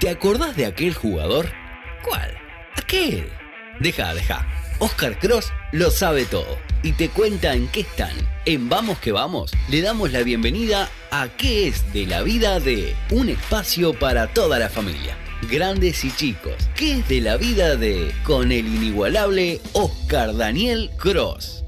¿Te acordás de aquel jugador? ¿Cuál? Aquel. Deja, deja. Oscar Cross lo sabe todo y te cuenta en qué están. En Vamos que Vamos le damos la bienvenida a qué es de la vida de un espacio para toda la familia. Grandes y chicos, ¿qué es de la vida de con el inigualable Oscar Daniel Cross?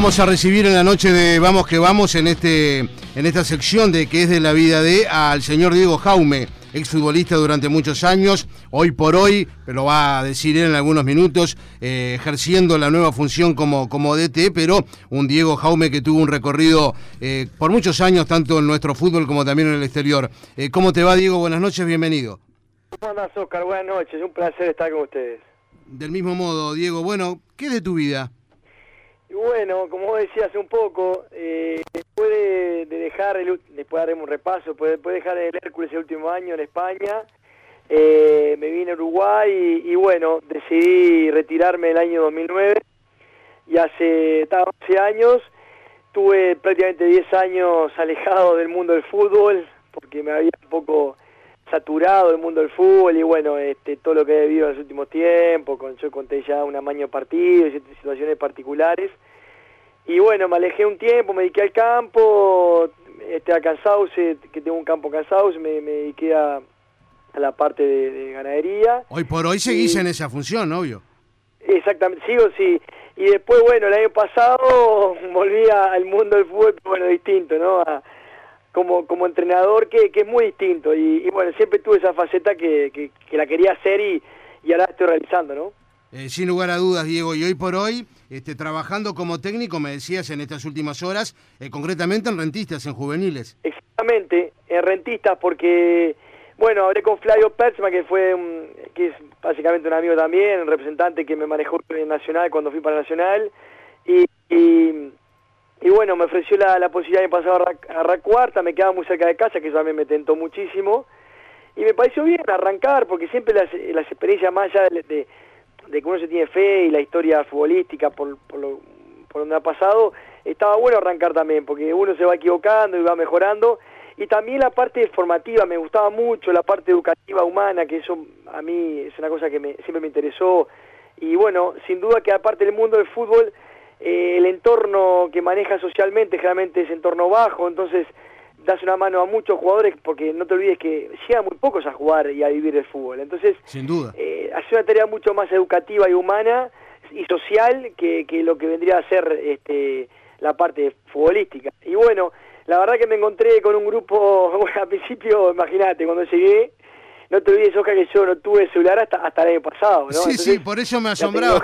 Vamos a recibir en la noche de Vamos que Vamos en este en esta sección de que es de la vida de al señor Diego Jaume, exfutbolista durante muchos años, hoy por hoy, lo va a decir él en algunos minutos, eh, ejerciendo la nueva función como, como DT, pero un Diego Jaume que tuvo un recorrido eh, por muchos años, tanto en nuestro fútbol como también en el exterior. Eh, ¿Cómo te va, Diego? Buenas noches, bienvenido. ¿Cómo andas, Oscar? Buenas noches, un placer estar con ustedes. Del mismo modo, Diego, bueno, ¿qué es de tu vida? Y bueno, como decía hace un poco, eh, después de, dejar, el, después daremos un repaso, después de dejar el Hércules el último año en España, eh, me vine a Uruguay y, bueno, decidí retirarme el año 2009 y hace 11 años tuve prácticamente 10 años alejado del mundo del fútbol porque me había un poco saturado el mundo del fútbol y bueno, este, todo lo que he vivido en los últimos tiempos, con, yo conté ya un amaño partido y situaciones particulares. Y bueno, me alejé un tiempo, me dediqué al campo, este, a Cansauce, que tengo un campo Cansauce, me, me dediqué a, la parte de, ganadería. Hoy por hoy seguís en esa función, obvio. Exactamente, sigo, sí. Y después, bueno, el año pasado volví al mundo del fútbol, bueno, distinto, ¿no? Como, como entrenador que, que es muy distinto y, bueno, siempre tuve esa faceta que, que, la quería hacer y, y, ahora estoy realizando, ¿no? Eh, sin lugar a dudas, Diego, y hoy por hoy, este, trabajando como técnico, me decías en estas últimas horas, eh, concretamente en rentistas, en juveniles. Exactamente, en rentistas, porque, bueno, hablé con Flavio Pertzma, que fue, que es básicamente un amigo también, un representante que me manejó en Nacional cuando fui para Nacional, y y bueno, me ofreció la, posibilidad de pasar a, a Cuarta, me quedaba muy cerca de casa, que eso también me tentó muchísimo. Y me pareció bien arrancar, porque siempre las, las experiencias más allá de, de, que uno se tiene fe y la historia futbolística por, por, lo, por donde ha pasado, estaba bueno arrancar también, porque uno se va equivocando y va mejorando. Y también la parte formativa, me gustaba mucho, la parte educativa humana, que eso a mí es una cosa que me, siempre me interesó. Y bueno, sin duda que aparte del mundo del fútbol, eh, el entorno que maneja socialmente generalmente es entorno bajo, entonces das una mano a muchos jugadores porque no te olvides que llegan muy pocos a jugar y a vivir el fútbol. Entonces, sin duda, eh, hace una tarea mucho más educativa y humana y social que, que lo que vendría a ser este, la parte futbolística. Y bueno, la verdad que me encontré con un grupo, bueno, al principio, imagínate, cuando llegué, no te olvides, Oscar, que yo no tuve celular hasta, hasta el año pasado, ¿no? Sí, sí, por eso me asombraba.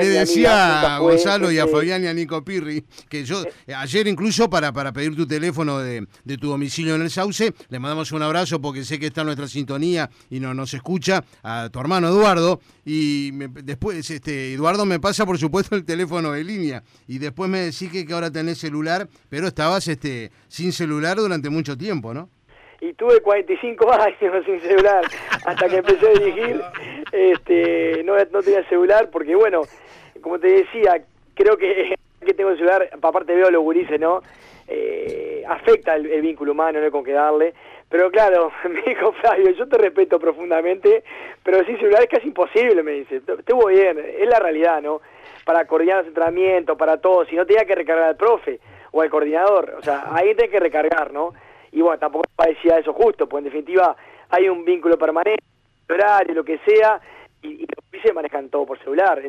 Le decía a Gonzalo y a Fabián y a Nico Pirri que yo, eh, ayer incluso para, para pedir tu teléfono de, de, tu domicilio en el Sauce, le mandamos un abrazo porque sé que está en nuestra sintonía y no, nos escucha, a tu hermano Eduardo, y después este Eduardo me pasa por supuesto el teléfono de línea, y después me decís que, que ahora tenés celular, pero estabas este sin celular durante mucho tiempo, ¿no? Y tuve 45 años sin celular. Hasta que empecé a dirigir este no, no tenía celular porque bueno como te decía creo que que tengo celular aparte veo los gurises no eh, afecta el, vínculo humano no hay con qué darle. Pero claro me dijo Flavio yo te respeto profundamente pero sin celular es casi imposible me dice. Estuvo bien es la realidad no para coordinar los entrenamientos para todo si no tenía que recargar al profe o al coordinador o sea ahí tenés que recargar no y bueno, tampoco parecía eso justo, pues en definitiva hay un vínculo permanente, horario, lo que sea, y, los se manejan todo por celular.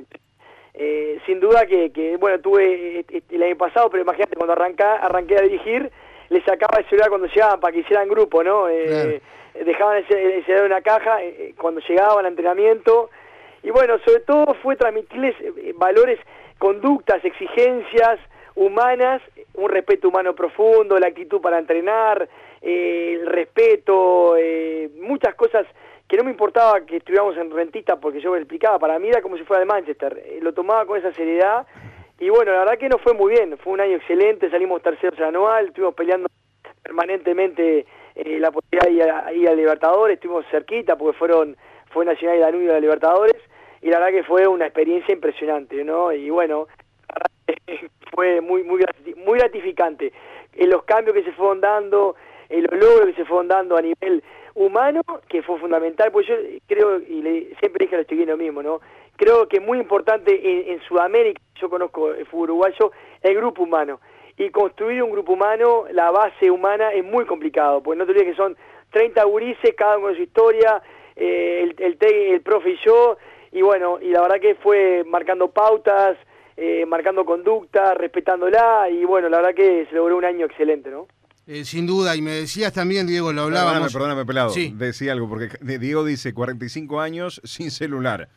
Eh, sin duda que, que, bueno, tuve eh, eh, el año pasado, pero imagínate, cuando arranca, arranqué a dirigir, les sacaba el celular cuando llegaban para que hicieran grupo, ¿no? Dejaban el, celular en una caja cuando llegaban al entrenamiento. Y bueno, sobre todo fue transmitirles valores, conductas, exigencias humanas un respeto humano profundo, la actitud para entrenar, eh, el respeto, eh, muchas cosas que no me importaba que estuviéramos en rentista porque yo me explicaba, para mí era como si fuera de Manchester, eh, lo tomaba con esa seriedad y bueno, la verdad que no fue muy bien, fue un año excelente, salimos terceros anual, estuvimos peleando permanentemente eh, la posibilidad de ir a, Libertadores, estuvimos cerquita porque fueron fue Nacional y Danubio de Libertadores y la verdad que fue una experiencia impresionante, ¿no? Y bueno, fue muy muy muy gratificante en los cambios que se fueron dando, en los logros que se fueron dando a nivel humano, que fue fundamental, pues yo creo, y le, siempre dije a los chiquinos mismo, ¿no? Creo que muy importante en, en Sudamérica, yo conozco el fútbol uruguayo, el grupo humano y construir un grupo humano, la base humana es muy complicado, porque no te olvides que son 30 gurises, cada uno con su historia, eh, el, el, el, profe y yo, y bueno, y la verdad que fue marcando pautas, eh, marcando conducta, respetándola, y bueno, la verdad que se logró un año excelente, ¿no? Eh, sin duda, y me decías también, Diego, lo hablábamos. Perdóname, perdóname, pelado. Sí. Decía algo, porque Diego dice 45 años sin celular.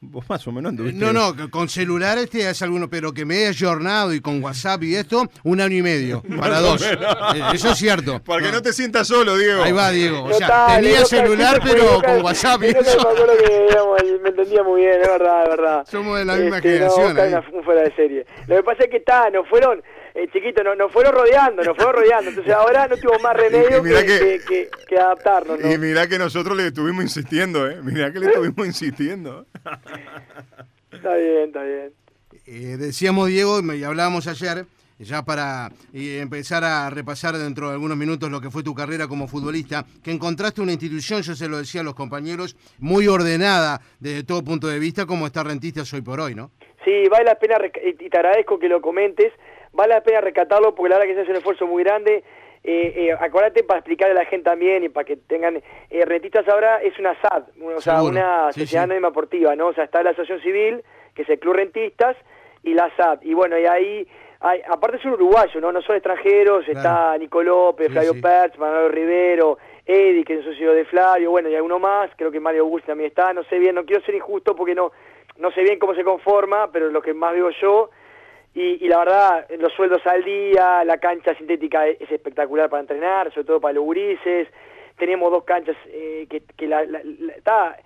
Vos más o menos No, no, con celular este es alguno, pero que me he ayornado y con WhatsApp y esto, un año y medio, para dos. Eh, eso es cierto. Para que no te sientas solo, Diego. Ahí va, Diego. O sea, tenía celular, pero con WhatsApp y eso. Me, me entendía muy bien, es verdad, es verdad. Somos de la misma este, generación. No, fuera de serie. Lo que pasa es que está, nos fueron eh, chiquito, nos no fueron rodeando, nos fueron rodeando. Entonces ahora no tuvimos más remedio que, que, adaptarnos. Y mira que nosotros le estuvimos insistiendo, ¿eh? Mira que le estuvimos insistiendo. está bien, está bien. Eh, decíamos, Diego, y hablábamos ayer, ya para empezar a repasar dentro de algunos minutos lo que fue tu carrera como futbolista, que encontraste una institución, yo se lo decía a los compañeros, muy ordenada desde todo punto de vista, como está Rentistas hoy por hoy, ¿no? Sí, vale la pena, y te agradezco que lo comentes, vale la pena rescatarlo porque la verdad que se hace un esfuerzo muy grande. Eh, eh, acuérdate para explicarle a la gente también y para que tengan eh, rentistas ahora es una SAD, o sea, una sociedad anónima deportiva, ¿no? O sea, está la asociación civil, que es el Club Rentistas, y la SAD. Y bueno, y ahí, hay, aparte es un uruguayo, ¿no? No son extranjeros, está Nico López, Flavio Perch, Manuel Rivero, Eddie, que es un socio de Flavio, bueno, y alguno más, creo que Mario Augusto también está, no sé bien, no quiero ser injusto porque no, no sé bien cómo se conforma, pero lo que más veo yo y, la verdad, los sueldos al día, la cancha sintética es, espectacular para entrenar, sobre todo para los gurises. Tenemos dos canchas eh, que, que la, está,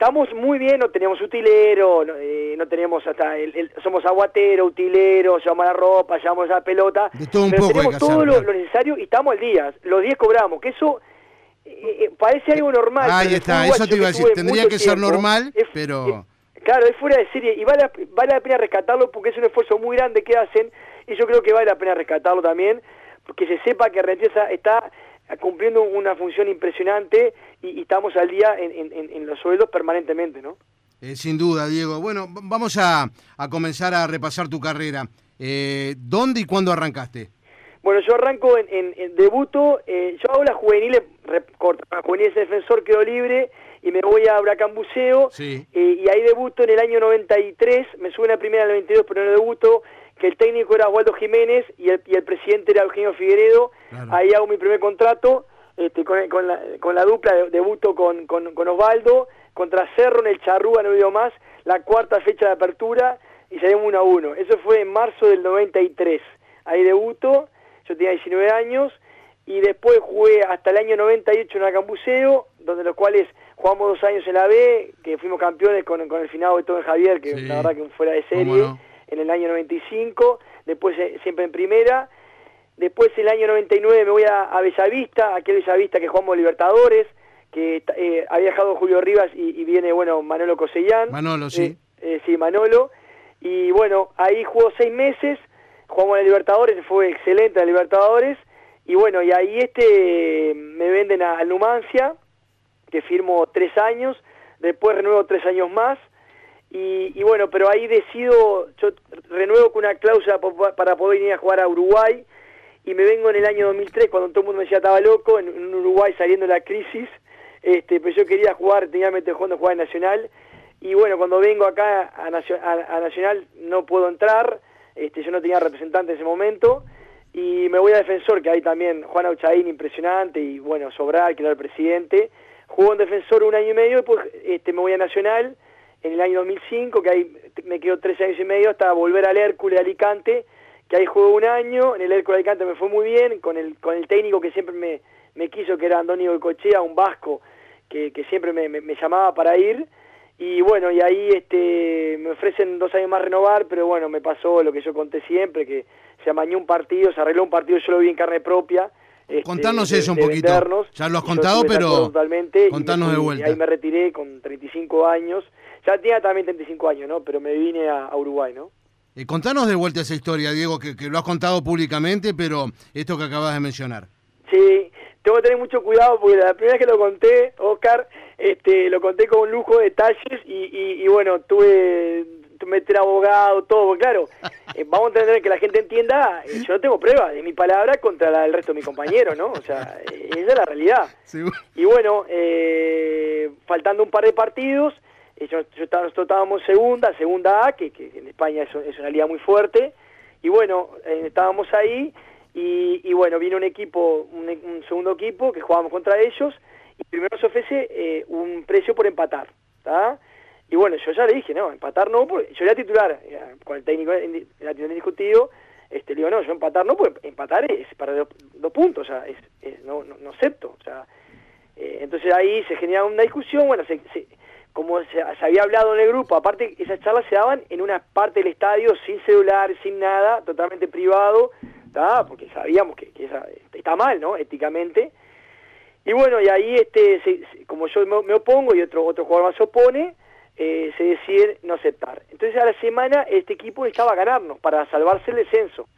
estamos muy bien, no tenemos utilero, no, eh, tenemos hasta, el, somos aguatero, utilero, llevamos la ropa, llevamos la pelota. todo un pero tenemos todo lo, necesario y estamos al día. Los 10 cobramos, que eso eh, parece algo normal. Ahí está, eso te iba a decir, tendría que ser normal, pero... Claro, es fuera de serie y vale, vale la pena rescatarlo porque es un esfuerzo muy grande que hacen y yo creo que vale la pena rescatarlo también, porque se sepa que Rentiesa está cumpliendo una función impresionante y, estamos al día en, los sueldos permanentemente, ¿no? Eh, sin duda, Diego. Bueno, vamos a, comenzar a repasar tu carrera. Eh, ¿Dónde y cuándo arrancaste? Bueno, yo arranco en, debuto, eh, yo hago las juveniles, juveniles defensor, quedo libre y me voy a Huracán Buceo eh, y ahí debuto en el año 93, me sube la primera en el 92 pero no debuto, que el técnico era Waldo Jiménez y el, y el presidente era Eugenio Figueredo, ahí hago mi primer contrato este, con, con, la, con la dupla, debuto con, con, con, Osvaldo, contra Cerro en el Charrúa, no digo más, la cuarta fecha de apertura y salimos 1 a 1, eso fue en marzo del 93, ahí debuto, yo tenía 19 años y después jugué hasta el año 98 en Huracán Buceo, donde los cuales jugamos dos años en la B, que fuimos campeones con, con el finado de Tom Javier, que la verdad que fuera de serie, en el año 95, después eh, siempre en primera, después en el año 99 me voy a, a Bellavista, aquel Bellavista que jugamos Libertadores, que eh, ha viajado Julio Rivas y, viene, bueno, Manolo Cosellán. Manolo, sí. Eh, sí, Manolo. Y bueno, ahí jugó seis meses, jugamos en Libertadores, fue excelente la Libertadores, y bueno, y ahí este me venden a, a Numancia, que firmo tres años, después renuevo tres años más, y, bueno, pero ahí decido, yo renuevo con una cláusula para poder ir a jugar a Uruguay, y me vengo en el año 2003, cuando todo el mundo me decía estaba loco, en, Uruguay saliendo de la crisis, este, pero yo quería jugar, tenía mente jugando jugar en Nacional, y bueno, cuando vengo acá a, Nacional no puedo entrar, este, yo no tenía representante en ese momento, y me voy a Defensor, que hay también Juan Auchaín impresionante, y bueno, Sobral, que era el presidente, Jugué en Defensor un año y medio, después este, me voy a Nacional en el año 2005, que ahí me quedo tres años y medio hasta volver al Hércules Alicante, que ahí jugué un año, en el Hércules Alicante me fue muy bien, con el, con el técnico que siempre me, me quiso, que era Antonio Cochea, un vasco, que, que siempre me, me, llamaba para ir, Y bueno, y ahí este, me ofrecen dos años más renovar, pero bueno, me pasó lo que yo conté siempre, que se amañó un partido, se arregló un partido, yo lo vi en carne propia. Este, Contanos eso un poquito. ya lo has contado, pero contanos de vuelta. Y ahí me retiré con 35 años. Ya tenía también 35 años, ¿no? Pero me vine a, Uruguay, ¿no? Eh, contanos de vuelta esa historia, Diego, que, que, lo has contado públicamente, pero esto que acabas de mencionar. Sí, tengo que tener mucho cuidado porque la primera vez que lo conté, Oscar, este, lo conté con un lujo de detalles y, y, bueno, tuve meter abogado, todo, claro, eh, vamos a entender que la gente entienda, eh, yo no tengo pruebas de mi palabra contra la del resto de mis compañeros, ¿no? O sea, eh, esa es la realidad. Y bueno, faltando un par de partidos, yo, yo nosotros estábamos segunda, segunda A, que, que en España es, es, una liga muy fuerte, y bueno, estábamos ahí, y, y, bueno, viene un equipo, un, segundo equipo que jugábamos contra ellos, y primero se ofrece eh, un precio por empatar, ¿está? Y bueno, yo ya le dije, no, empatar no, porque yo era titular, con el técnico era discutido, este, le digo, no, yo empatar no, porque empatar es para dos, puntos, o sea, es, no, no, no, acepto, o sea, eh, entonces ahí se genera una discusión, bueno, se, como se, había hablado en el grupo, aparte esas charlas se daban en una parte del estadio sin celular, sin nada, totalmente privado, porque sabíamos que, está mal, ¿no? Éticamente. Y bueno, y ahí, este como yo me, opongo y otro, otro jugador más se opone, eh, se decide no aceptar. Entonces a la semana este equipo necesitaba ganarnos para salvarse el descenso.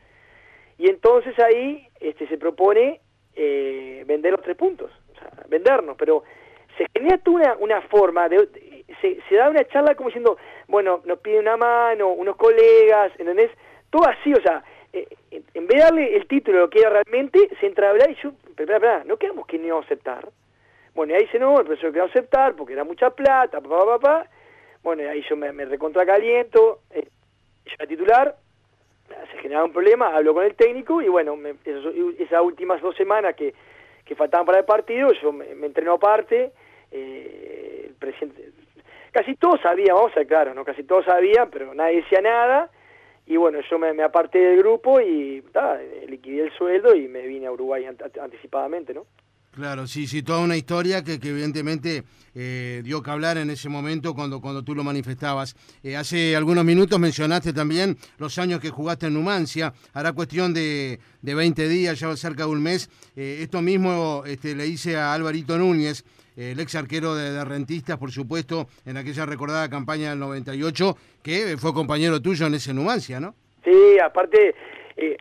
Y entonces ahí este, se propone eh, vender los tres puntos, o sea, vendernos, pero se genera una, una forma, de, se, se da una charla como diciendo, bueno, nos pide una mano, unos colegas, ¿entendés? Todo así, o sea, eh, en vez de darle el título lo que era realmente, se entra a hablar y yo, pero, no quedamos que no aceptar. Bueno, y ahí dice, no, el profesor quedó aceptar porque era mucha plata, papá, papá. Bueno, ahí yo me, me recontracaliento, eh, yo era titular, se generaba un problema, hablo con el técnico y bueno, esas últimas dos semanas que, que faltaban para el partido, yo me, me entreno aparte, eh, el presidente, casi todos sabían, vamos a ser claros, ¿no? Casi todos sabían, pero nadie decía nada y bueno, yo me, aparté del grupo y liquidé el sueldo y me vine a Uruguay anticipadamente, ¿no? Claro, sí, sí, toda una historia que, evidentemente eh, dio que hablar en ese momento cuando, cuando tú lo manifestabas. Eh, hace algunos minutos mencionaste también los años que jugaste en Numancia, hará cuestión de, de 20 días, ya cerca de un mes. Eh, esto mismo este, le hice a Alvarito Núñez, el ex arquero de, Rentistas, por supuesto, en aquella recordada campaña del 98, que fue compañero tuyo en ese Numancia, ¿no? Sí, aparte,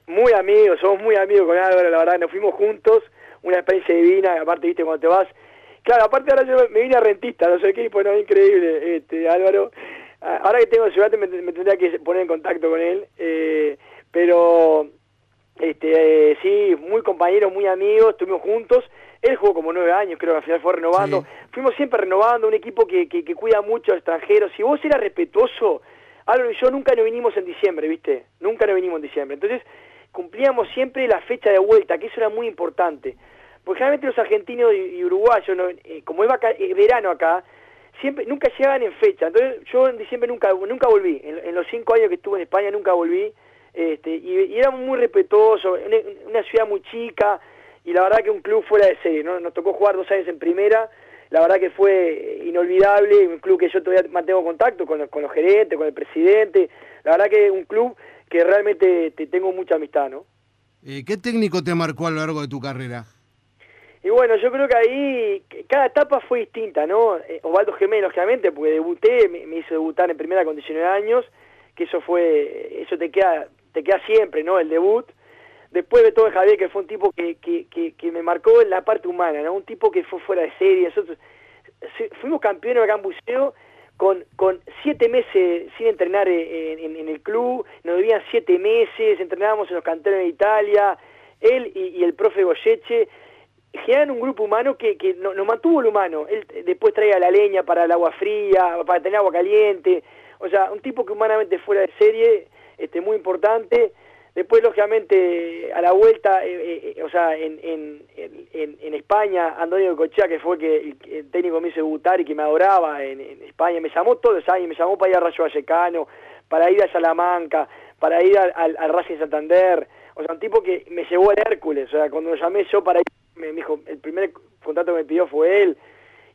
muy amigos, somos muy amigos con Álvaro, la verdad, nos fuimos juntos, una experiencia divina, aparte, viste, cuando te vas... Claro, aparte ahora yo me vine a Rentista, no sé qué, bueno, increíble, este, Álvaro. Ahora que tengo ciudad me, me tendría que poner en contacto con él, eh, pero este, eh, sí, muy compañeros, muy amigos, estuvimos juntos él jugó como nueve años, creo que al final fue renovando. Fuimos siempre renovando, un equipo que, que, cuida mucho a extranjeros. Si vos eras respetuoso, Álvaro y yo nunca nos vinimos en diciembre, ¿viste? Nunca nos vinimos en diciembre. Entonces, cumplíamos siempre la fecha de vuelta, que eso era muy importante. Porque generalmente los argentinos y, uruguayos, eh, como es eh, verano acá, siempre nunca llegaban en fecha. Entonces, yo en diciembre nunca nunca volví. En, los cinco años que estuve en España nunca volví. Este, y, y éramos muy respetuosos, una ciudad muy chica, y la verdad que un club fuera de serie, ¿no? Nos tocó jugar dos años en primera, la verdad que fue inolvidable, un club que yo todavía mantengo contacto con los, con los gerentes, con el presidente, la verdad que un club que realmente te tengo mucha amistad, ¿no? Eh, ¿Qué técnico te marcó a lo largo de tu carrera? Y bueno, yo creo que ahí cada etapa fue distinta, ¿no? Eh, Osvaldo Gemelo, lógicamente, porque debuté, me, hizo debutar en primera con 19 años, que eso fue, eso te queda, te queda siempre, ¿no? El debut. Después de todo Javier, que fue un tipo que, que, que, me marcó en la parte humana, ¿no? Un tipo que fue fuera de serie. Nosotros fuimos campeones acá en Buceo con, con siete meses sin entrenar en, en, el club, nos debían siete meses, entrenábamos en los canteros de Italia, él y, el profe Goyeche generan un grupo humano que, que nos mantuvo el humano. Él después traía la leña para el agua fría, para tener agua caliente. O sea, un tipo que humanamente fuera de serie, este, muy importante. Después, lógicamente, a la vuelta, eh, eh, eh, o sea, en, en, en, España, Antonio Cochea, que fue que el, técnico me hizo debutar y que me adoraba en, España, me llamó todos los años, me llamó para ir a Rayo Vallecano, para ir a Salamanca, para ir al, al, Racing Santander, o sea, un tipo que me llevó al Hércules, o sea, cuando lo llamé yo para ir, me, dijo, el primer contrato que me pidió fue él,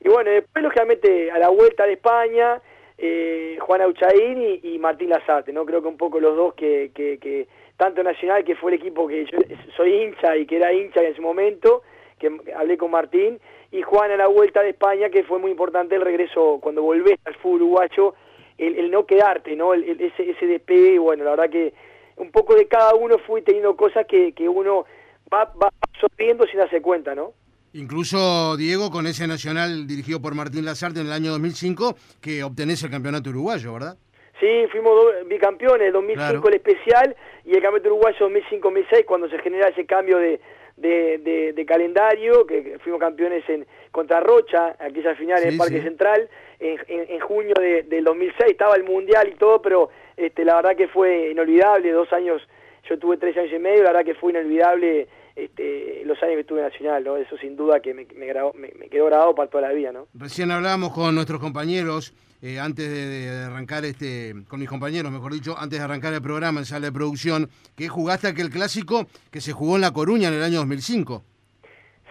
y bueno, después, lógicamente, a la vuelta de España, eh, Juan Auchaín y, Martín Lazarte, ¿no? Creo que un poco los dos que, que, tanto Nacional, que fue el equipo que yo soy hincha y que era hincha en ese momento, que hablé con Martín, y Juan a la vuelta de España, que fue muy importante el regreso, cuando volvés al fútbol uruguayo, el, no quedarte, ¿no? El, ese, ese despegue, bueno, la verdad que un poco de cada uno fui teniendo cosas que, que uno va, va absorbiendo sin darse cuenta, ¿no? Incluso, Diego, con ese Nacional dirigido por Martín Lazarte en el año 2005, que obtenés el campeonato uruguayo, ¿verdad? Sí, fuimos bicampeones, 2005 el especial y el campeonato uruguayo 2005-2006, cuando se genera ese cambio de, de, calendario, que fuimos campeones en contra Rocha, aquella final en el Parque Central, en, en, junio de, del 2006, estaba el Mundial y todo, pero este, la verdad que fue inolvidable, dos años, yo tuve tres años y medio, la verdad que fue inolvidable este, los años que estuve en Nacional, ¿no? Eso sin duda que me, me, quedó grabado para toda la vida, ¿no? Recién hablábamos con nuestros compañeros, eh, antes de, arrancar este, con mis compañeros, mejor dicho, antes de arrancar el programa en sala de producción, que jugaste aquel clásico que se jugó en La Coruña en el año 2005.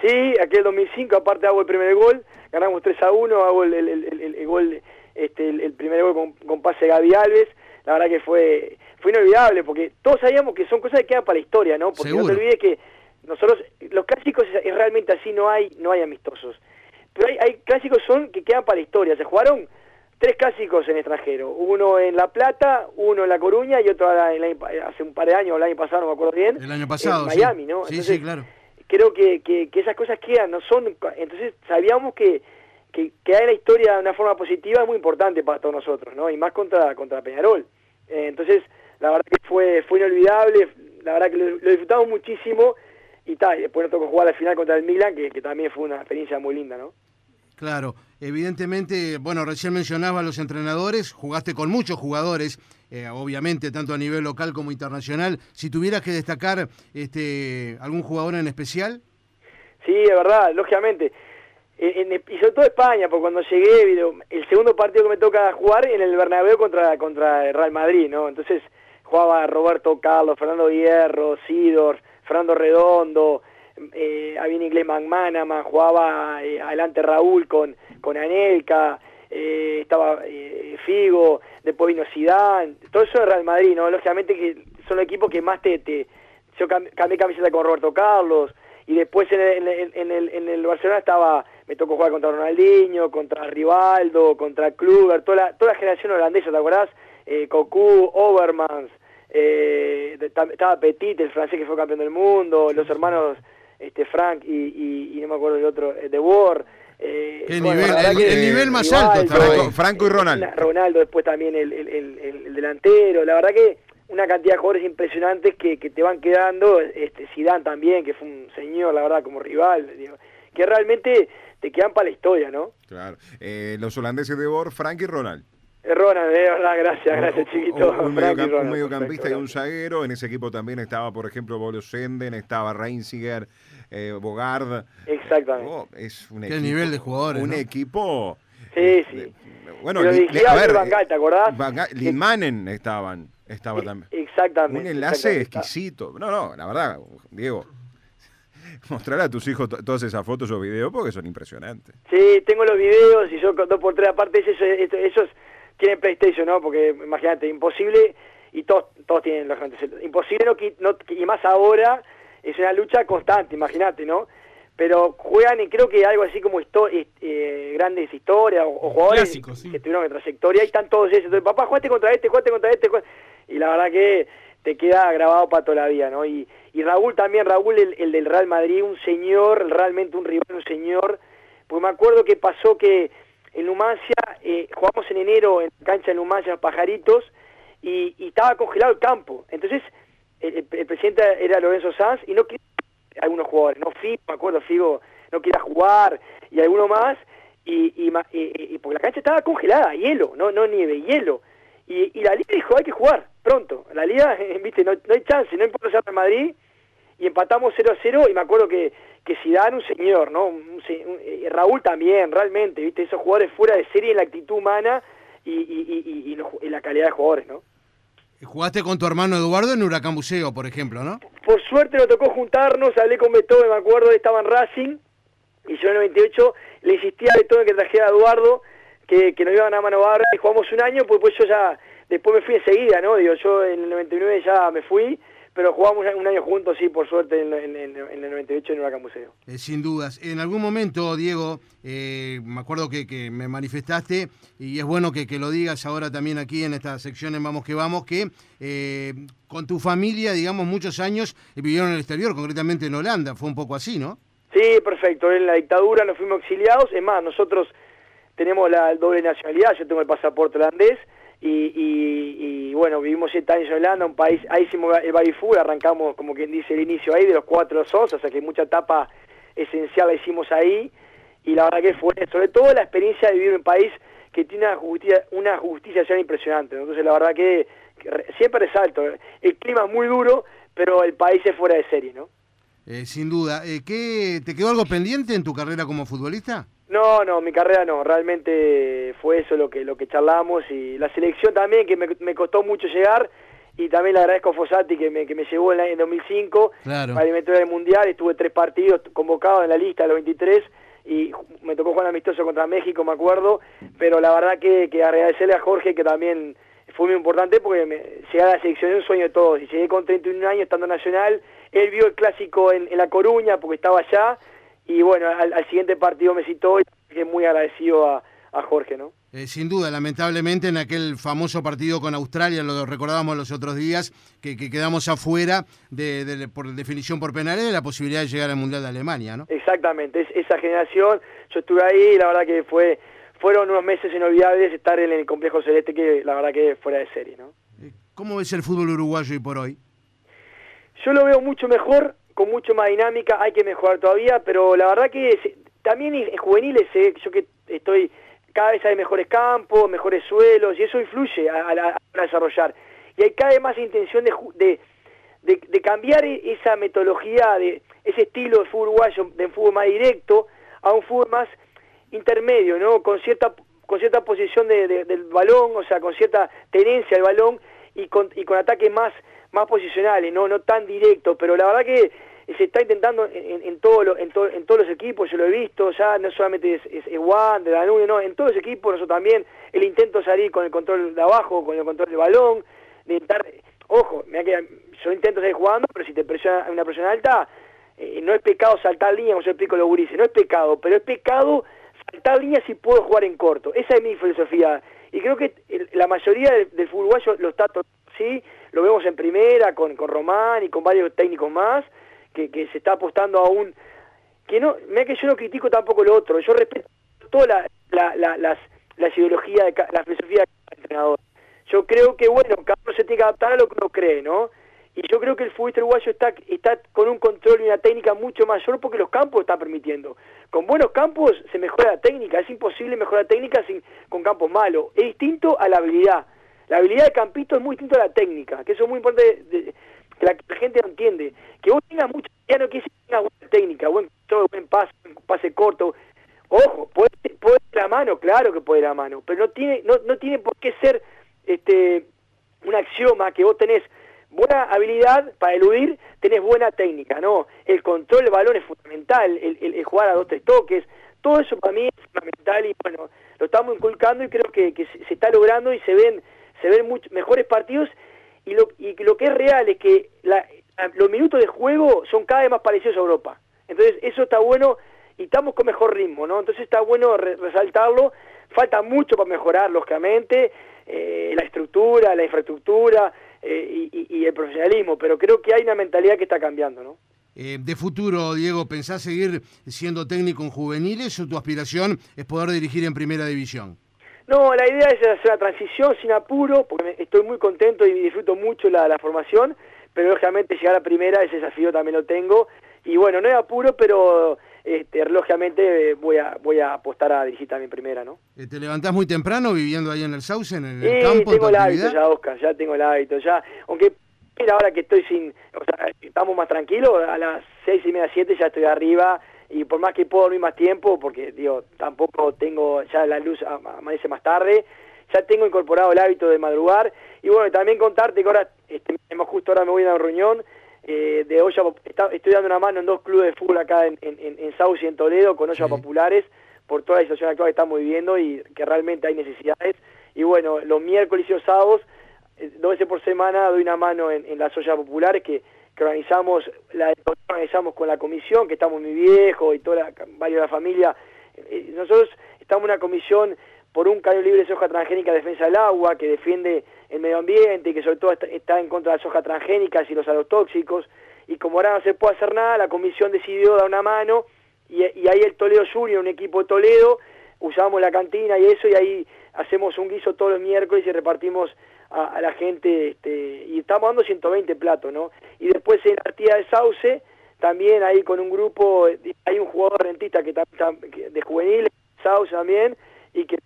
Sí, aquel 2005, aparte hago el primer gol, ganamos 3 a 1, hago el, el, el, gol, este, el, primer gol con, con pase Gaby Alves, la verdad que fue fue inolvidable, porque todos sabíamos que son cosas que quedan para la historia, ¿no? Porque no te olvides que nosotros, los clásicos es, realmente así, no hay, no hay amistosos. Pero hay, hay clásicos son que quedan para la historia. Se jugaron tres clásicos en extranjero. Uno en La Plata, uno en La Coruña y otro hace un par de años, el año pasado, no me acuerdo bien. El año pasado, En Miami, ¿no? Sí, sí, claro. Creo que, que, esas cosas quedan, no son... Entonces sabíamos que, que, que hay la historia de una forma positiva es muy importante para todos nosotros, ¿no? Y más contra, contra Peñarol. Eh, entonces, la verdad que fue, fue inolvidable, la verdad que lo disfrutamos muchísimo y tal, después nos tocó jugar al final contra el Milan, que, también fue una experiencia muy linda, ¿no? Claro, evidentemente, bueno, recién mencionaba a los entrenadores, jugaste con muchos jugadores, eh, obviamente, tanto a nivel local como internacional. Si tuvieras que destacar este, algún jugador en especial. Sí, es verdad, lógicamente. y sobre todo España, porque cuando llegué, el segundo partido que me toca jugar en el Bernabéu contra, contra el Real Madrid, ¿no? Entonces jugaba Roberto Carlos, Fernando Hierro, Sidor, Fernando Redondo, eh, había en inglés McManaman, jugaba eh, adelante Raúl con, con Anelka, eh, estaba eh, Figo, después vino Zidane, todo eso de Real Madrid, ¿no? Lógicamente que son los equipos que más te... te yo cambié camiseta con Roberto Carlos, y después en el, en el, en el Barcelona estaba, me tocó jugar contra Ronaldinho, contra Rivaldo, contra Kluber, toda la, toda la generación holandesa, ¿te acordás? Eh, Cocu, Overmans, eh, estaba Petit, el francés que fue campeón del mundo, los hermanos este Frank y, no me acuerdo el otro, eh, De Boer. Eh, el, nivel más alto, Franco, y Ronaldo. Ronaldo, después también el, el, delantero, la verdad que una cantidad de jugadores impresionantes que, que te van quedando, este Zidane también, que fue un señor, la verdad, como rival, que realmente te quedan para la historia, ¿no? Claro, eh, los holandeses de Boer, Frank y Ronald. Ronald, de verdad, gracias, gracias, chiquito. Un, mediocampista y un zaguero. En ese equipo también estaba, por ejemplo, Bolo Senden, estaba Reinziger, eh, Bogard. Exactamente. Oh, es un Qué nivel de jugadores. Un equipo. Sí, sí. bueno, a ver, Bangal, ¿te acordás? Linmanen estaban, estaba también. Exactamente. Un enlace exquisito. No, no, la verdad, Diego. Mostrar a tus hijos todas esas fotos o videos porque son impresionantes. Sí, tengo los videos y yo dos por tres aparte esos, esos tienen PlayStation, ¿no? Porque imagínate, imposible, y todos, todos tienen los imposible, no, no, y más ahora, es una lucha constante, imagínate, ¿no? Pero juegan, y creo que algo así como eh, grandes historias, o, jugadores que tuvieron trayectoria, y están todos esos, papá, jugaste contra este, jugaste contra este, y la verdad que te queda grabado para toda la vida, ¿no? Y, y Raúl también, Raúl, el, el del Real Madrid, un señor, realmente un rival, un señor, porque me acuerdo que pasó que en Numancia, eh, jugamos en enero en la cancha de Numancia, pajaritos, y, estaba congelado el campo. Entonces, el, presidente era Lorenzo Sanz y no quería algunos jugadores, no Figo, me acuerdo, Figo no quería jugar, y alguno más, y, y, porque la cancha estaba congelada, hielo, no, no nieve, hielo. Y, la liga dijo, hay que jugar, pronto. La liga, viste, no, no hay chance, no importa ser en Madrid, y empatamos 0 a 0, y me acuerdo que que Zidane un señor, ¿no? Eh, Raúl también, realmente, ¿viste? Esos jugadores fuera de serie en la actitud humana y, y, y, la calidad de jugadores, ¿no? Jugaste con tu hermano Eduardo en Huracán Buceo, por ejemplo, ¿no? Por suerte nos tocó juntarnos, hablé con Beethoven, me acuerdo, estaba en Racing, y yo en el 98 le insistía a Beethoven que trajera a Eduardo, que, que nos iban a mano barra y jugamos un año, pues, pues yo ya, después me fui enseguida, ¿no? Digo, yo en el 99 ya me fui, pero jugamos un año juntos, sí, por suerte, en, el 98 en Huracán Museo. Eh, sin dudas. En algún momento, Diego, eh, me acuerdo que, me manifestaste, y es bueno que, lo digas ahora también aquí en esta sección en Vamos que Vamos, que eh, con tu familia, digamos, muchos años vivieron en el exterior, concretamente en Holanda. Fue un poco así, ¿no? Sí, perfecto. En la dictadura nos fuimos exiliados. Es más, nosotros tenemos la doble nacionalidad. Yo tengo el pasaporte holandés y, bueno, vivimos siete años en Holanda, un país, ahí hicimos el baby arrancamos como quien dice el inicio ahí de los cuatro sos, o sea que mucha etapa esencial la hicimos ahí y la verdad que fue sobre todo la experiencia de vivir en un país que tiene una justicia, una justicia social impresionante, entonces la verdad que, siempre resalto, el clima es muy duro, pero el país es fuera de serie, ¿no? Eh, sin duda, eh, ¿qué, ¿te quedó algo pendiente en tu carrera como futbolista? No, no, mi carrera no, realmente fue eso lo que lo que charlamos y la selección también que me, costó mucho llegar y también le agradezco a Fossati que me, que me llevó en, en 2005 claro. para el del Mundial, estuve tres partidos convocados en la lista de los 23 y me tocó jugar amistoso contra México, me acuerdo, pero la verdad que, que agradecerle a Jorge que también fue muy importante porque me, llegar a la selección es un sueño de todos y llegué con 31 años estando nacional, él vio el clásico en, en La Coruña porque estaba allá y bueno, al, siguiente partido me citó y muy agradecido a, Jorge, ¿no? Eh, sin duda, lamentablemente en aquel famoso partido con Australia, lo recordábamos los otros días, que, quedamos afuera de, por definición por penales de la posibilidad de llegar al Mundial de Alemania, ¿no? Exactamente, esa generación, yo estuve ahí y la verdad que fue fueron unos meses inolvidables estar en el complejo celeste que la verdad que fuera de serie, ¿no? Eh, ¿Cómo ves el fútbol uruguayo hoy por hoy? Yo lo veo mucho mejor con mucho más dinámica, hay que mejorar todavía, pero la verdad que también en juveniles, eh, yo que estoy, cada vez hay mejores campos, mejores suelos, y eso influye a, desarrollar. Y hay cada vez más intención de, de, cambiar e, esa metodología, de ese estilo de fútbol uruguayo, de fútbol más directo, a un fútbol más intermedio, ¿no? Con cierta, con cierta posición del balón, o sea, con cierta tenencia al balón y con, y con ataques más más posicionales, no no tan directos, pero la verdad que se está intentando en, en, todo en, en todos los equipos, yo lo he visto, ya no solamente es, es, de Danubio, no, en todos los equipos, nosotros también, el intento salir con el control de abajo, con el control del balón, de intentar, ojo, mira que yo intento salir jugando, pero si te presiona una presión alta, eh, no es pecado saltar línea, como yo explico los gurises, no es pecado, pero es pecado saltar línea si puedo jugar en corto, esa es mi filosofía, y creo que la mayoría del, fútbol uruguayo lo está, sí, lo vemos en primera, con, con Román y con varios técnicos más, que, se está apostando a un... que no, mira que yo no critico tampoco lo otro, yo respeto toda la, la, las, ideología, de, la filosofía del entrenador. Yo creo que, bueno, cada uno se tiene que adaptar a lo que uno cree, ¿no? Y yo creo que el futbolista uruguayo está, está con un control y una técnica mucho mayor porque los campos están permitiendo. Con buenos campos se mejora la técnica, es imposible mejorar la técnica sin, con campos malos. Es distinto a la habilidad. La habilidad de campito es muy distinto a la técnica, que eso es muy importante de, que la, gente no entiende. Que vos tengas mucho, ya no quiere decir buena técnica, buen, todo, buen pase, pase corto. Ojo, puede, puede ir la mano, claro que puede ir la mano, pero no tiene, no, no tiene por qué ser este un axioma que vos tenés buena habilidad para eludir, tenés buena técnica, ¿no? El control del balón es fundamental, el, el, jugar a dos, tres toques, todo eso para mí es fundamental y bueno, lo estamos inculcando y creo que, que se, está logrando y se ven se ven mucho, mejores partidos y lo, y lo que es real es que los minutos de juego son cada vez más parecidos a Europa. Entonces eso está bueno y estamos con mejor ritmo, ¿no? Entonces está bueno resaltarlo. Falta mucho para mejorar, lógicamente, eh, la estructura, la infraestructura eh, y, el profesionalismo, pero creo que hay una mentalidad que está cambiando, ¿no? Eh, de futuro, Diego, ¿pensás seguir siendo técnico en juveniles o tu aspiración es poder dirigir en primera división? No, la idea es hacer la transición sin apuro, porque estoy muy contento y disfruto mucho la, la formación, pero lógicamente llegar a primera, ese desafío también lo tengo. Y bueno, no es apuro, pero este, lógicamente voy a voy a apostar a dirigir también primera, ¿no? Eh, ¿Te levantás muy temprano viviendo ahí en el Sauce, en el, sí, campo? tengo el hábito ya, Oscar, ya tengo el hábito, ya. Aunque mira, ahora que estoy sin, o sea, estamos más tranquilos, a las seis y media, siete ya estoy arriba, y por más que puedo dormir más tiempo, porque digo, tampoco tengo, ya la luz amanece más tarde, ya tengo incorporado el hábito de madrugar, y bueno, también contarte que ahora, este, justo ahora me voy a una reunión, eh, de olla, estoy dando una mano en dos clubes de fútbol acá en, en, en Sauce y en Toledo, con ollas populares, por toda la situación actual que estamos viviendo y que realmente hay necesidades. Y bueno, los miércoles y los sábados, eh, dos veces por semana, doy una mano en, en las ollas populares que, que organizamos, la organizamos con la comisión, que estamos muy viejos y toda la, varios de la familia. Eh, nosotros estamos en una comisión por un caño libre de soja transgénica de defensa del agua, que defiende el medio ambiente y que sobre todo está, en contra de las soja transgénicas y los alotóxicos. Y como ahora no se puede hacer nada, la comisión decidió dar una mano y, ahí el Toledo Junior, un equipo de Toledo, usamos la cantina y eso y ahí hacemos un guiso todos los miércoles y repartimos a, la gente este, y estamos dando 120 platos, ¿no? Y después en la tía de Sauce, también ahí con un grupo, hay un jugador rentista que también de juvenil, Sauce también, y que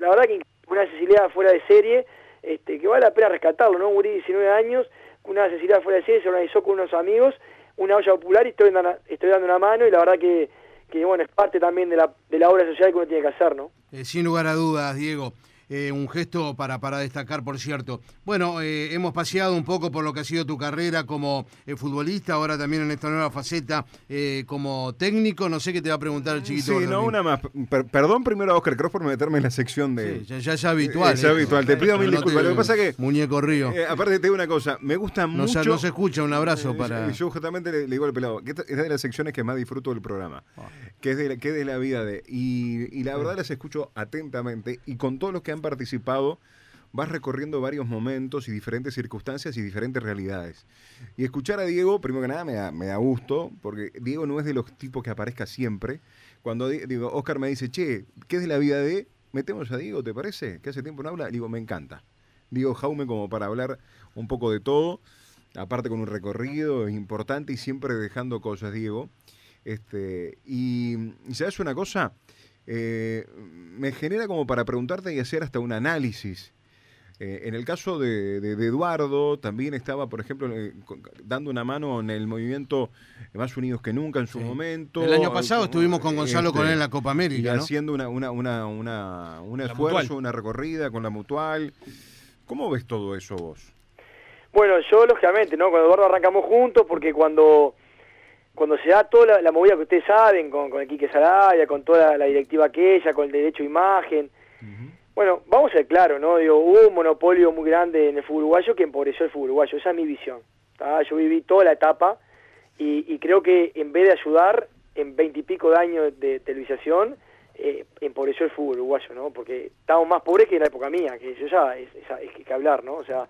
la verdad que una Cecilia fuera de serie, este, que vale la pena rescatarlo, ¿no? Un 19 años, una Cecilia fuera de serie, se organizó con unos amigos, una olla popular y estoy dando, estoy dando una mano y la verdad que, que bueno, es parte también de la, de la obra social que uno tiene que hacer, ¿no? Eh, sin lugar a dudas, Diego. Eh, un gesto para, para destacar, por cierto. Bueno, eh, hemos paseado un poco por lo que ha sido tu carrera como eh, futbolista, ahora también en esta nueva faceta como técnico. No sé qué te va a preguntar el chiquito. Sí, no, una más. perdón primero a Oscar Cross por meterme en la sección de. Sí, ya, es habitual. Es habitual. Te pido mil disculpas. Lo que pasa que. Muñeco Río. aparte, te digo una cosa. Me gusta mucho. No se escucha. Un abrazo para. Yo justamente le, digo al pelado. Que es de las secciones que más disfruto del programa. Ah. Que, es de la, que es de la vida de. Y, y la verdad las escucho atentamente. Y con todos los que han participado vas recorriendo varios momentos y diferentes circunstancias y diferentes realidades. Y escuchar a Diego, primero que nada, me da, me da gusto, porque Diego no es de los tipos que aparezca siempre. Cuando digo, Oscar me dice, che, ¿qué es de la vida de? Metemos a Diego, ¿te parece? Que hace tiempo no habla. Digo, me encanta. Digo, Jaume como para hablar un poco de todo, aparte con un recorrido importante y siempre dejando cosas, Diego. Este, y, hace una cosa, eh, me genera como para preguntarte y hacer hasta un análisis eh, en el caso de, Eduardo, también estaba, por ejemplo, eh, dando una mano en el movimiento Más Unidos que Nunca en su momento. El año pasado estuvimos con Gonzalo con él en la Copa América. Y haciendo una, una, una, una un esfuerzo, una recorrida con la mutual. ¿Cómo ves todo eso vos? Bueno, yo lógicamente, ¿no? Con Eduardo arrancamos juntos porque cuando cuando se da toda la, movida que ustedes saben, con, con el Quique Sarabia, con toda la, directiva aquella, con el derecho a imagen, bueno, vamos a ser claros, ¿no? Digo, hubo un monopolio muy grande en el fútbol uruguayo que empobreció el fútbol uruguayo, esa es mi visión. Yo viví toda la etapa y, creo que en vez de ayudar en veintipico de años de televisación, eh, empobreció el fútbol uruguayo, ¿no? Porque estábamos más pobres que en la época mía, que eso ya es, que hablar, ¿no? O sea,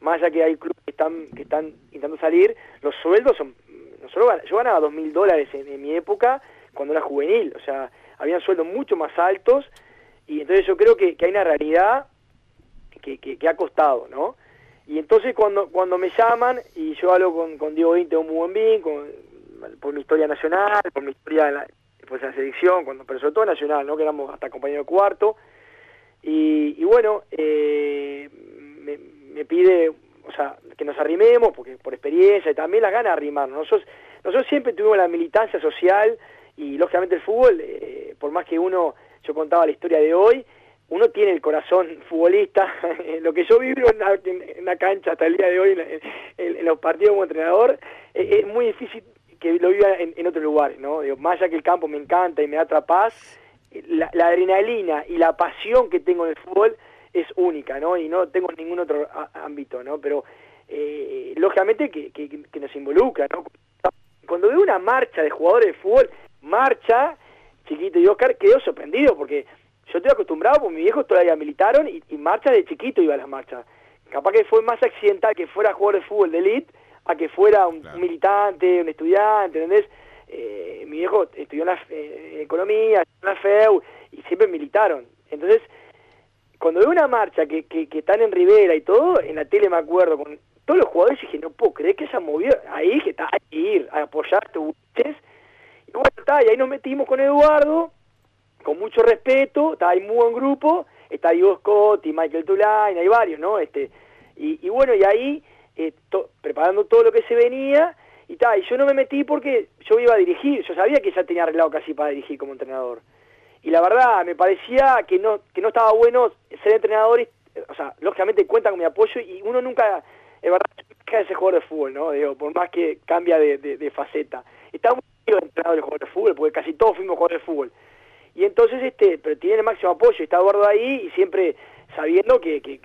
más allá que hay clubes que están, que están intentando salir, los sueldos son... Nosotros, yo ganaba dos mil dólares en, mi época cuando era juvenil, o sea, habían sueldos mucho más altos y entonces yo creo que, hay una realidad que, que, ha costado, ¿no? Y entonces cuando, cuando me llaman y yo hablo con, con Diego Inte un muy buen bien, por mi historia nacional, por mi historia en la, pues, la selección, cuando, pero sobre todo nacional, ¿no? Que éramos hasta compañero cuarto. Y, y bueno, eh, me, me, pide, o sea, que nos arrimemos, porque por experiencia y también las ganas de arrimarnos. Nosotros, nosotros siempre tuvimos la militancia social y lógicamente el fútbol, eh, por más que uno yo contaba la historia de hoy, uno tiene el corazón futbolista, lo que yo vivo en la, cancha hasta el día de hoy, en, los partidos como entrenador, es, muy difícil que lo viva en, otros lugares, ¿no? Más allá que el campo me encanta y me da paz, la, adrenalina y la pasión que tengo en el fútbol es única, ¿no? Y no tengo ningún otro ámbito, ¿no? Pero eh, lógicamente que, que, que, nos involucra, ¿no? Cuando veo una marcha de jugadores de fútbol, marcha chiquito y Oscar quedó sorprendido porque yo estoy acostumbrado, porque mi viejo todavía militaron y, marcha de chiquito iba a las marchas. Capaz que fue más accidental que fuera jugador de fútbol de elite a que fuera un, militante, un estudiante, ¿entendés? Eh, mi viejo estudió en la eh, economía, en la FEU y siempre militaron. Entonces, cuando veo una marcha que, que, están en Rivera y todo, en la tele me acuerdo con todos los jugadores dije, no puedo creer que se han movido ahí, que está, hay que ir a apoyar y bueno, está, y ahí nos metimos con Eduardo, con mucho respeto, está, hay muy buen grupo, está Diego y Michael Tulain, hay varios, ¿no? Este, y, bueno, y ahí, eh, preparando todo lo que se venía, y tal, y yo no me metí porque yo iba a dirigir, yo sabía que ya tenía arreglado casi para dirigir como entrenador. Y la verdad, me parecía que no, que no estaba bueno ser entrenador, y, o sea, lógicamente cuenta con mi apoyo y uno nunca, es verdad, nunca es ese jugador de fútbol, ¿no? Digo, por más que cambia de, de, faceta. Está muy entrenadores de jugadores de fútbol, porque casi todos fuimos jugadores de fútbol. y entonces, este, pero tiene el máximo apoyo, está Eduardo ahí y siempre sabiendo que, que,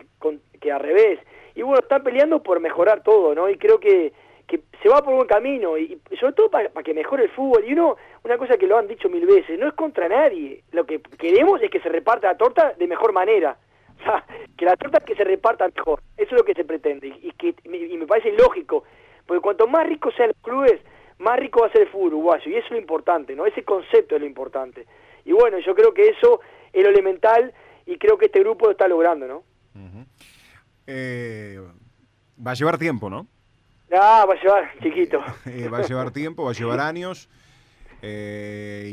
que al revés. Y bueno, están peleando por mejorar todo, ¿no? Y creo que, que se va por buen camino, y, sobre todo para que mejore el fútbol. Y uno, una cosa que lo han dicho mil veces, no es contra nadie. Lo que queremos es que se reparta la torta de mejor manera. O sea, que la torta que se reparta mejor. Eso es lo que se pretende. Y, que, y me parece lógico. Porque cuanto más ricos sean los clubes, más rico va a ser el fútbol uruguayo. Y eso es lo importante, ¿no? Ese concepto es lo importante. Y bueno, yo creo que eso es lo elemental y creo que este grupo lo está logrando, ¿no? eh, va a llevar tiempo, ¿no? Ah, va a llevar, chiquito. Eh, va a llevar tiempo, va a llevar años. Eh,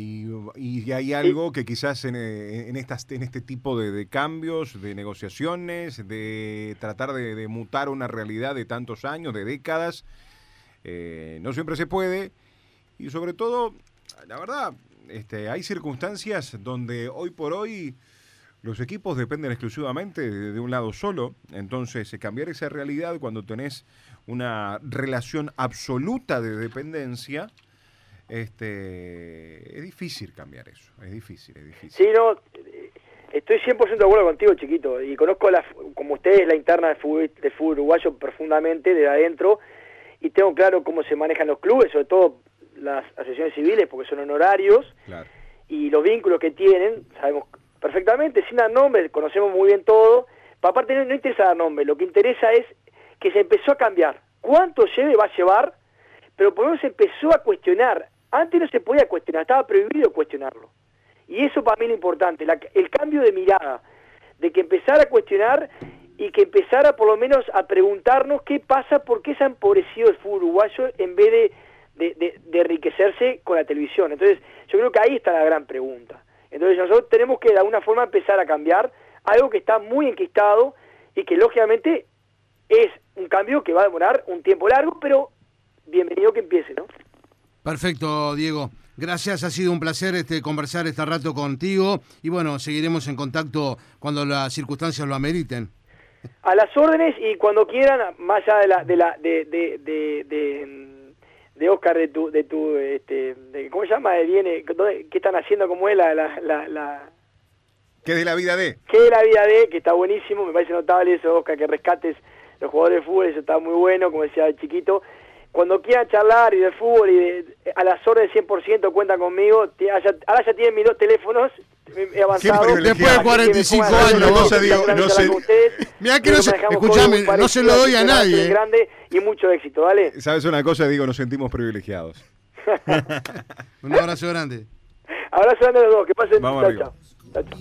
y, hay algo que quizás en, eh, en, estas, en este tipo de, cambios, de negociaciones, de tratar de, mutar una realidad de tantos años, de décadas, no siempre se puede. Y sobre todo, la verdad, este, hay circunstancias donde hoy por hoy los equipos dependen exclusivamente de, un lado solo. Entonces, cambiar esa realidad cuando tenés una relación absoluta de dependencia, este, es difícil cambiar eso. Es difícil, es difícil. Sí, no, estoy 100% de acuerdo contigo, chiquito. Y conozco, la, como ustedes, la interna del fútbol, del fútbol uruguayo profundamente, de adentro. Y tengo claro cómo se manejan los clubes, sobre todo las asociaciones civiles, porque son honorarios. Y los vínculos que tienen, sabemos perfectamente, sin dar nombre, conocemos muy bien todo. Pero aparte no, interesa dar nombre, lo que interesa es que se empezó a cambiar. ¿Cuánto lleve va a llevar? Pero por lo menos se empezó a cuestionar. Antes no se podía cuestionar, estaba prohibido cuestionarlo. Y eso para mí es lo importante, el cambio de mirada, de que empezara a cuestionar y que empezara por lo menos a preguntarnos qué pasa, por qué se ha empobrecido el fútbol uruguayo en vez de, de, de enriquecerse con la televisión. Entonces, yo creo que ahí está la gran pregunta. Entonces nosotros tenemos que de alguna forma empezar a cambiar algo que está muy enquistado y que lógicamente es un cambio que va a demorar un tiempo largo, pero bienvenido que empiece, ¿no? Perfecto, Diego. Gracias, ha sido un placer este, conversar este rato contigo y bueno, seguiremos en contacto cuando las circunstancias lo ameriten. A las órdenes y cuando quieran, más allá de la, de la, de, de de Oscar de tu de tu este de, cómo se llama viene qué están haciendo como es la la, la, ¿Qué de la vida de? ¿Qué de la vida de? Que está buenísimo, me parece notable eso, Oscar, que rescates los jugadores de fútbol, eso está muy bueno, como decía el chiquito. Cuando quieran charlar y de fútbol y de, a las órdenes 100% cuenta conmigo. Ahora ya tienen mis dos teléfonos he avanzado. Después de 45 años, no, se no sé. Mira que no se, escuchame, no se lo doy a nadie. Grande y mucho éxito, ¿vale? ¿Sabes una cosa? Digo, nos sentimos privilegiados. Un abrazo grande. Abrazo grande a los dos, que pasen. Vamos chao, chao.